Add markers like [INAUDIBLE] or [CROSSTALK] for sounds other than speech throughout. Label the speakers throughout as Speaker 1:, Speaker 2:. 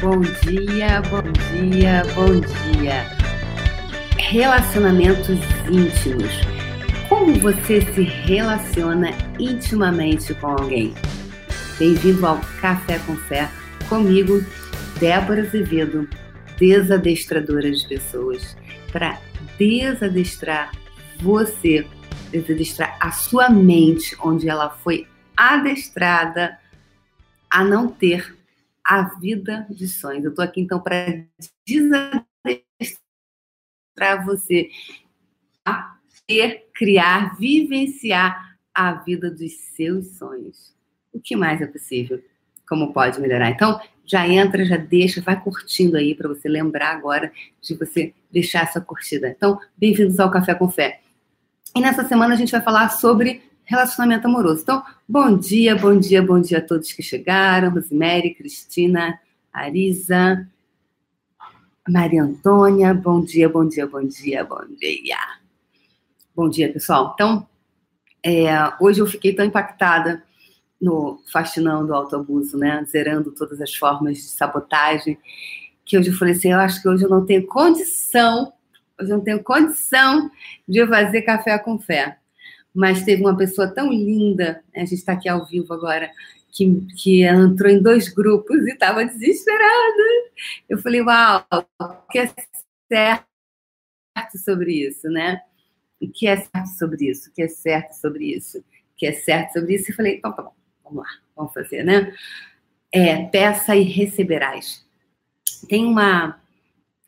Speaker 1: Bom dia, bom dia, bom dia. Relacionamentos íntimos. Como você se relaciona intimamente com alguém? Bem-vindo ao Café com Fé, comigo, Débora Azevedo, desadestradora de pessoas, para desadestrar você, desadestrar a sua mente, onde ela foi adestrada a não ter a vida de sonhos. Eu estou aqui então para desadestrar você a ter, criar, vivenciar a vida dos seus sonhos. O que mais é possível? Como pode melhorar? Então, já entra, já deixa, vai curtindo aí para você lembrar agora de você deixar essa curtida. Então, bem-vindos ao Café com Fé. E nessa semana a gente vai falar sobre relacionamento amoroso. Então, bom dia, bom dia, bom dia a todos que chegaram. Rosemary, Cristina, Arisa, Maria Antônia, bom dia, bom dia, bom dia, bom dia. Bom dia, pessoal. Então, é, hoje eu fiquei tão impactada no Fascinão do Autoabuso, né? Zerando todas as formas de sabotagem, que hoje eu falei assim, eu acho que hoje eu não tenho condição, hoje eu não tenho condição de fazer café com fé mas teve uma pessoa tão linda, né? a gente está aqui ao vivo agora, que, que entrou em dois grupos e estava desesperada. Eu falei, uau, o que é certo sobre isso, né? O que é certo sobre isso? O que é certo sobre isso? O que é certo sobre isso? E falei, então tá bom, vamos lá, vamos fazer, né? É, peça e receberás. Tem uma,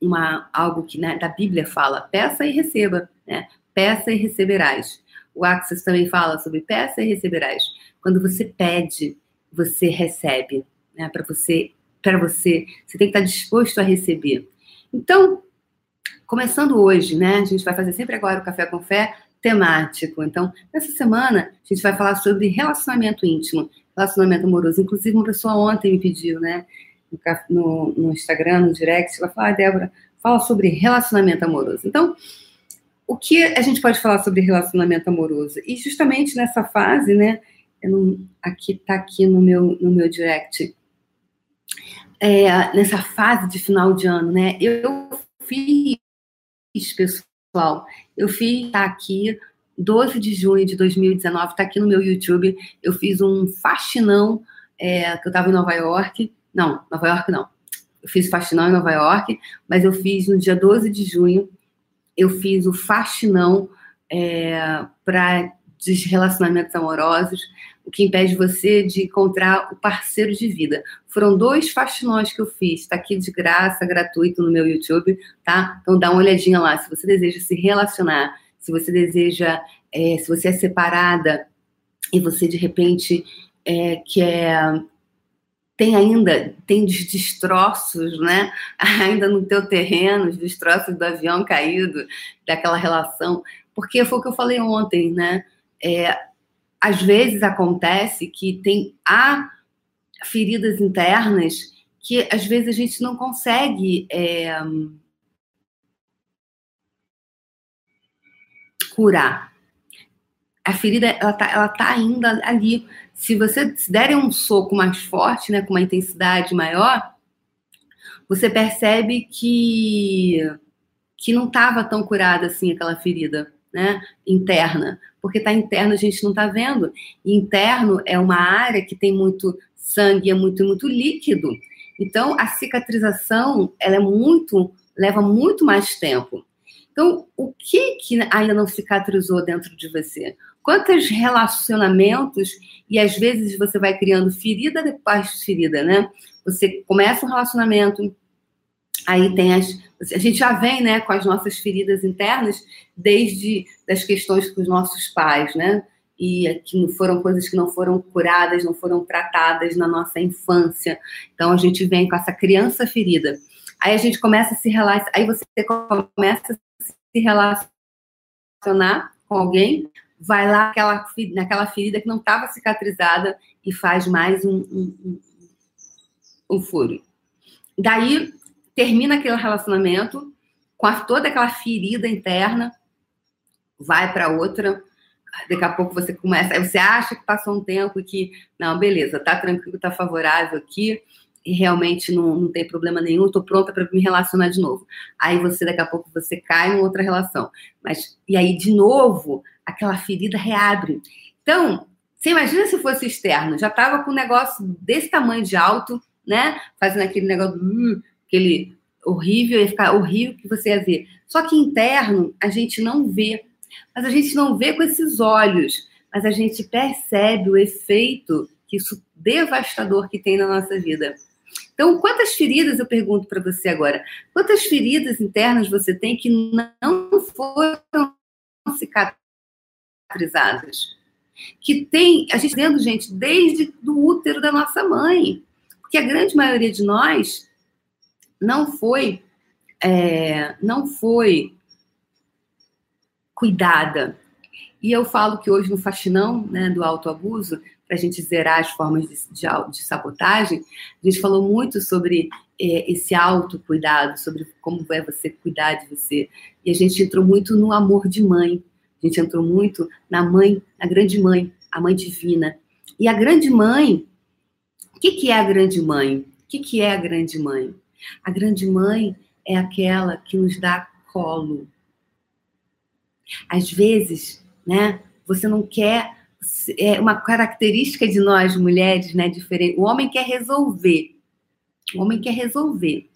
Speaker 1: uma algo que né, da Bíblia fala, peça e receba, né? Peça e receberás. O Axis também fala sobre peça e receberás. Quando você pede, você recebe. Né? Para você, para você, você tem que estar disposto a receber. Então, começando hoje, né? A gente vai fazer sempre agora o café com fé temático. Então, nessa semana, a gente vai falar sobre relacionamento íntimo, relacionamento amoroso. Inclusive, uma pessoa ontem me pediu, né? No, no Instagram, no direct, ela falou, ah, Débora, fala sobre relacionamento amoroso. Então, o que a gente pode falar sobre relacionamento amoroso? E justamente nessa fase, né? Não, aqui tá aqui no meu no meu direct. É, nessa fase de final de ano, né? Eu fiz, pessoal, eu fiz tá aqui 12 de junho de 2019, tá aqui no meu YouTube. Eu fiz um faxinão é, que eu estava em Nova York. Não, Nova York não. Eu fiz faxinão em Nova York, mas eu fiz no dia 12 de junho eu fiz o faxinão é, para desrelacionamentos amorosos, o que impede você de encontrar o parceiro de vida. Foram dois faxinões que eu fiz, está aqui de graça, gratuito no meu YouTube, tá? Então dá uma olhadinha lá. Se você deseja se relacionar, se você deseja, é, se você é separada e você de repente é, quer tem ainda tem destroços, né? [LAUGHS] Ainda no teu terreno, os destroços do avião caído, daquela relação, porque foi o que eu falei ontem, né? É, às vezes acontece que tem há feridas internas que às vezes a gente não consegue é, curar. A ferida ela tá, ela tá ainda ali se você se um soco mais forte, né, com uma intensidade maior, você percebe que que não estava tão curada assim aquela ferida, né, interna, porque está interno a gente não está vendo. E interno é uma área que tem muito sangue, é muito muito líquido. Então a cicatrização ela é muito leva muito mais tempo. Então o que que ainda não cicatrizou dentro de você? Quantos relacionamentos e às vezes você vai criando ferida depois de ferida, né? Você começa um relacionamento, aí tem as a gente já vem, né, com as nossas feridas internas desde das questões com os nossos pais, né? E que foram coisas que não foram curadas, não foram tratadas na nossa infância. Então a gente vem com essa criança ferida. Aí a gente começa a se relacionar, aí você começa a se relacionar com alguém, vai lá naquela, naquela ferida que não estava cicatrizada e faz mais um, um, um, um, furo. Daí termina aquele relacionamento com a, toda aquela ferida interna, vai para outra, daqui a pouco você começa, aí você acha que passou um tempo que, não, beleza, tá tranquilo, tá favorável aqui, e realmente não, não tem problema nenhum, estou pronta para me relacionar de novo. Aí você, daqui a pouco, você cai em outra relação. Mas, e aí, de novo, aquela ferida reabre. Então, você imagina se fosse externo, já estava com um negócio desse tamanho de alto, né? Fazendo aquele negócio, uh, aquele horrível, ia ficar horrível que você ia ver. Só que interno, a gente não vê. Mas a gente não vê com esses olhos, mas a gente percebe o efeito que isso devastador que tem na nossa vida. Então, quantas feridas, eu pergunto para você agora, quantas feridas internas você tem que não foram cicatrizadas? Que tem, a gente vendo, gente, desde o útero da nossa mãe. Porque a grande maioria de nós não foi, é, não foi cuidada. E eu falo que hoje no Faxinão, né, do autoabuso, para a gente zerar as formas de, de, de, sabotagem, a gente falou muito sobre é, esse autocuidado, sobre como é você cuidar de você. E a gente entrou muito no amor de mãe. A gente entrou muito na mãe, na grande mãe, a mãe divina. E a grande mãe, o que, que é a grande mãe? O que, que é a grande mãe? A grande mãe é aquela que nos dá colo. Às vezes, né, você não quer é uma característica de nós mulheres, né, diferente. O homem quer resolver. O homem quer resolver.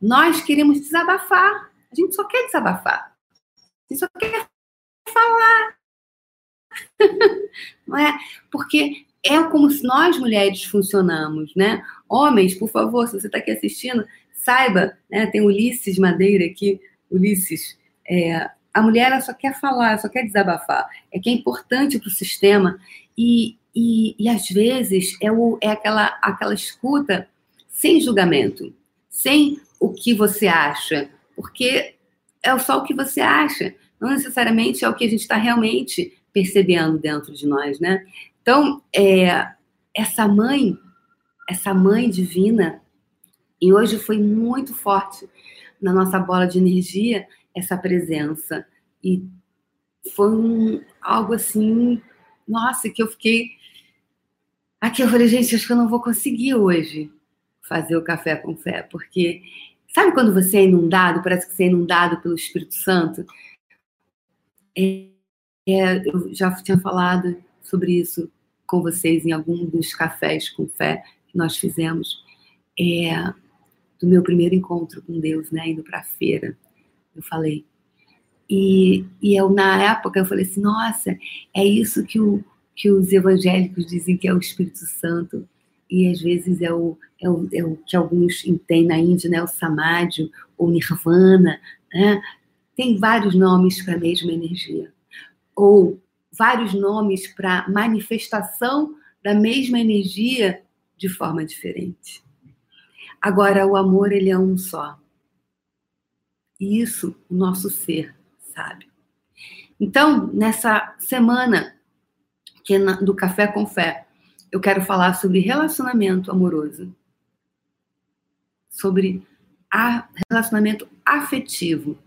Speaker 1: Nós queremos desabafar. A gente só quer desabafar. A gente só quer falar. [LAUGHS] Não é? Porque é como se nós mulheres funcionamos, né? Homens, por favor, se você está aqui assistindo, saiba, né? Tem Ulisses Madeira aqui, Ulisses, é, a mulher ela só quer falar, só quer desabafar. É que é importante para o sistema e, e, e, às vezes é, o, é aquela, aquela escuta sem julgamento, sem o que você acha, porque é só o que você acha, não necessariamente é o que a gente está realmente percebendo dentro de nós, né? Então, é, essa mãe, essa mãe divina, e hoje foi muito forte na nossa bola de energia, essa presença. E foi um, algo assim, nossa, que eu fiquei. Aqui eu falei, gente, acho que eu não vou conseguir hoje fazer o café com fé, porque sabe quando você é inundado, parece que você é inundado pelo Espírito Santo? É, é, eu já tinha falado sobre isso com vocês em algum dos cafés com fé que nós fizemos, é, do meu primeiro encontro com Deus, né, indo para a feira eu falei. E, e eu, na época, eu falei assim, nossa, é isso que, o, que os evangélicos dizem que é o Espírito Santo. E às vezes é o, é o, é o que alguns têm na Índia, né? O Samadhi, ou Nirvana, né? Tem vários nomes para a mesma energia. Ou vários nomes para manifestação da mesma energia de forma diferente. Agora, o amor, ele é um só. E isso o nosso ser sabe. Então, nessa semana é do Café com Fé, eu quero falar sobre relacionamento amoroso. Sobre a, relacionamento afetivo.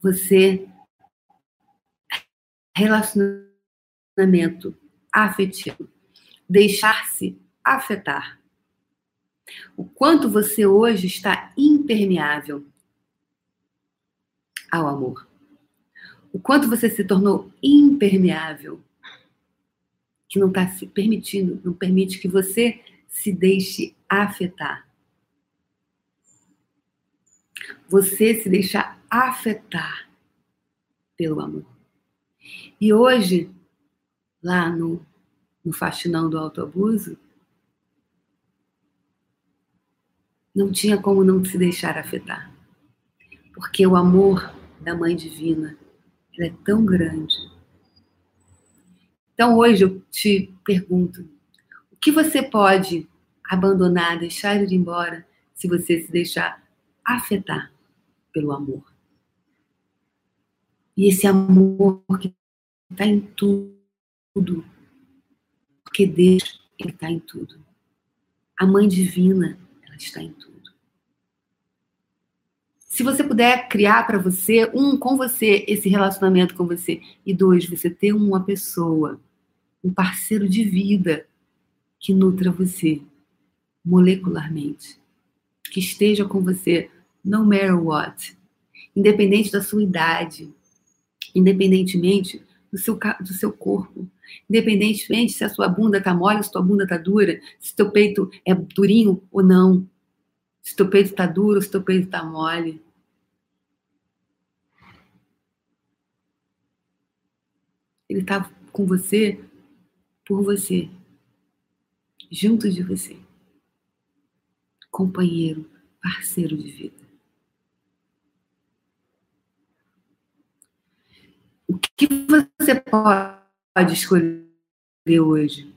Speaker 1: Você relacionamento afetivo. Deixar-se afetar. O quanto você hoje está impermeável ao amor. O quanto você se tornou impermeável, que não está se permitindo, não permite que você se deixe afetar. Você se deixar afetar pelo amor. E hoje, lá no, no Faxinão do Autoabuso, não tinha como não se deixar afetar. Porque o amor da Mãe Divina. É tão grande. Então hoje eu te pergunto: o que você pode abandonar, deixar ir embora, se você se deixar afetar pelo amor? E esse amor que está em tudo, porque Deus está em tudo. A Mãe Divina, ela está em tudo. Se você puder criar para você, um, com você, esse relacionamento com você, e dois, você ter uma pessoa, um parceiro de vida que nutra você. molecularmente, que esteja com você, no matter what, independente da sua idade, independentemente do seu, do seu corpo, independentemente se a sua bunda tá mole, se a sua bunda tá dura, se teu peito é durinho ou não, se teu peito tá duro, se teu peito tá mole. Ele tá com você por você, junto de você, companheiro, parceiro de vida. O que você pode escolher hoje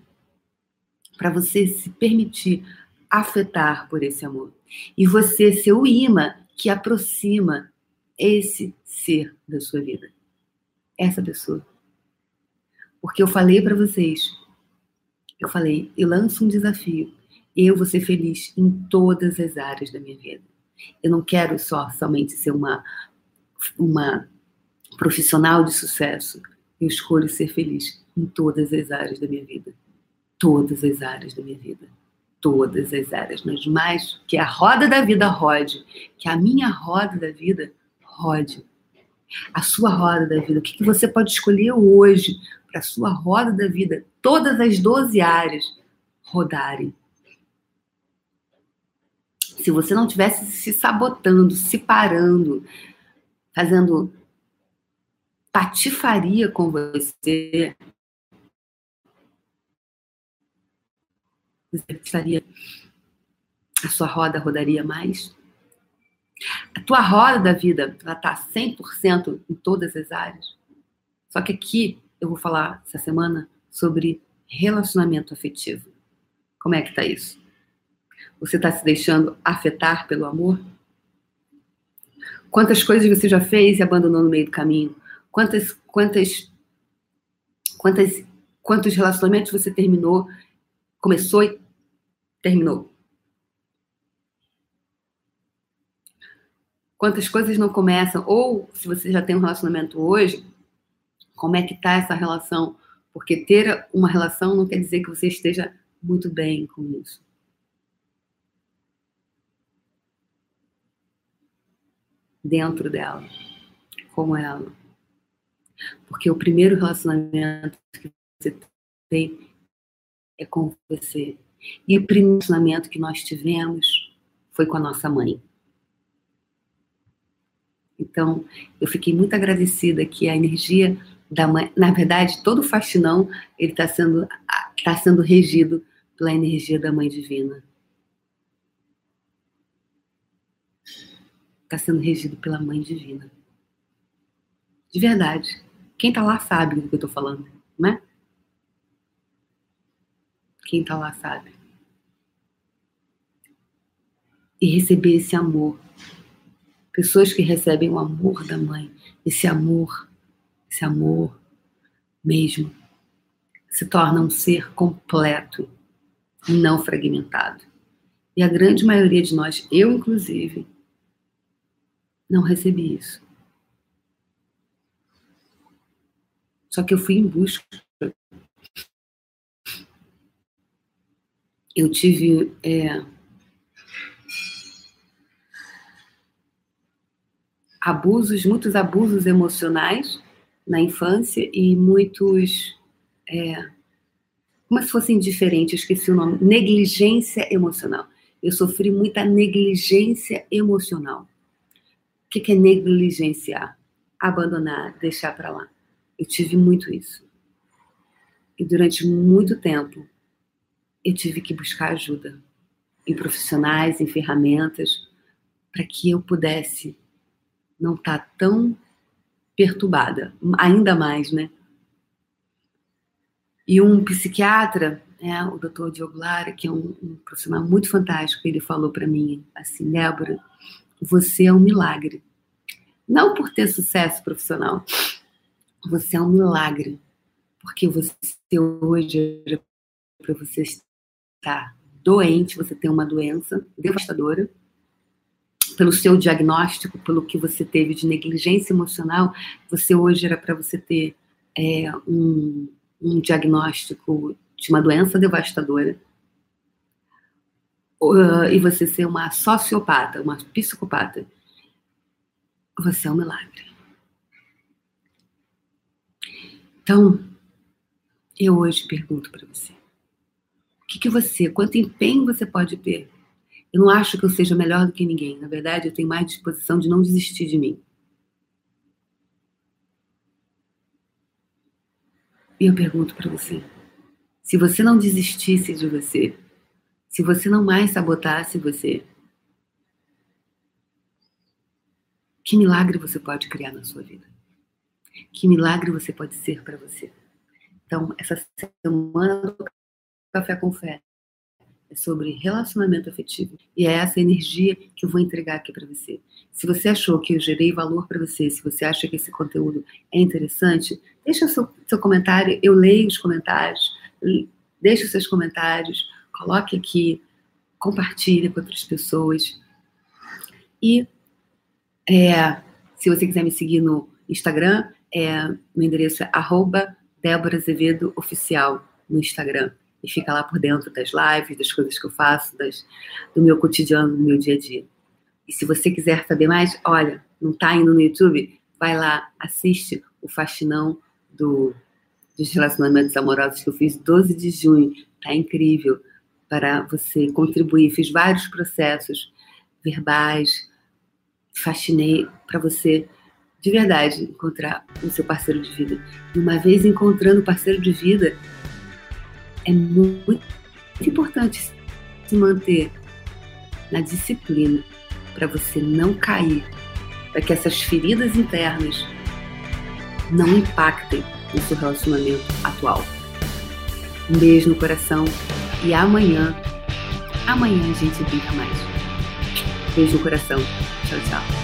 Speaker 1: para você se permitir afetar por esse amor? E você ser o imã que aproxima esse ser da sua vida. Essa pessoa. Porque eu falei para vocês, eu falei, eu lanço um desafio. Eu vou ser feliz em todas as áreas da minha vida. Eu não quero só somente ser uma uma profissional de sucesso. Eu escolho ser feliz em todas as áreas da minha vida. Todas as áreas da minha vida todas as áreas, mas mais que a roda da vida rode, que a minha roda da vida rode. A sua roda da vida, o que, você pode escolher hoje para a sua roda da vida, todas as 12 áreas rodarem. Se você não tivesse se sabotando, se parando, fazendo patifaria com você, Você estaria. A sua roda rodaria mais? A tua roda da vida, ela está 100% em todas as áreas. Só que aqui eu vou falar essa semana sobre relacionamento afetivo. Como é que tá isso? Você está se deixando afetar pelo amor? Quantas coisas você já fez e abandonou no meio do caminho? Quantas, quantas, quantas, quantos relacionamentos você terminou, começou e terminou. Quantas coisas não começam, ou se você já tem um relacionamento hoje, como é que tá essa relação? Porque ter uma relação não quer dizer que você esteja muito bem com isso. Dentro dela, com ela. Porque o primeiro relacionamento que você tem é com você. E o primeiro relacionamento que nós tivemos foi com a nossa mãe. Então, eu fiquei muito agradecida que a energia da mãe, na verdade, todo o ele está sendo, tá sendo regido pela energia da mãe divina. Está sendo regido pela mãe divina. De verdade. Quem está lá sabe do que eu estou falando, né? Quem está lá sabe. E receber esse amor. Pessoas que recebem o amor da mãe, esse amor, esse amor mesmo, se torna um ser completo não fragmentado. E a grande maioria de nós, eu inclusive, não recebi isso. Só que eu fui em busca eu tive é, abusos, muitos abusos emocionais na infância e muitos. É, como se fossem diferentes, esqueci o nome. Negligência emocional. Eu sofri muita negligência emocional. O que é negligenciar? Abandonar, deixar para lá. Eu tive muito isso. E durante muito tempo eu tive que buscar ajuda em profissionais, em ferramentas, para que eu pudesse não estar tá tão perturbada, ainda mais, né? E um psiquiatra, né, o Dr. Diogo Lara, que é um, um profissional muito fantástico, ele falou para mim assim, Débora, você é um milagre. Não por ter sucesso profissional, você é um milagre, porque você hoje para você está doente, você tem uma doença devastadora, pelo seu diagnóstico, pelo que você teve de negligência emocional, você hoje era para você ter é, um, um diagnóstico de uma doença devastadora. uh, e você ser uma sociopata, uma psicopata, você é um milagre. Então, eu hoje pergunto para você: o que, que você, quanto empenho você pode ter? Eu não acho que eu seja melhor do que ninguém. Na verdade, eu tenho mais disposição de não desistir de mim. E eu pergunto para você: se você não desistisse de você, se você não mais sabotasse você, que milagre você pode criar na sua vida? Que milagre você pode ser para você? Então, essa semana do Café com Fé é sobre relacionamento afetivo. E é essa energia que eu vou entregar aqui para você. Se você achou que eu gerei valor para você, se você acha que esse conteúdo é interessante, deixa seu, seu comentário, eu leio os comentários, deixe os seus comentários, coloque aqui, compartilhe com outras pessoas. E é, se você quiser me seguir no Instagram, é, meu endereço é arroba Débora Azevedo Oficial no Instagram. E fica lá por dentro das lives, das coisas que eu faço, das, do meu cotidiano, do meu dia a dia. E se você quiser saber mais, olha, não está indo no YouTube? Vai lá, assiste o Faxinão do, dos relacionamentos amorosos que eu fiz 12 de junho. Tá incrível para você contribuir. Fiz vários processos verbais, faxinei para você de verdade encontrar o seu parceiro de vida. E uma vez encontrando o parceiro de vida, é muito importante se manter na disciplina para você não cair, para que essas feridas internas não impactem no seu relacionamento atual. Um beijo no coração e amanhã, amanhã a gente brinca mais. Beijo no coração. Tchau, tchau.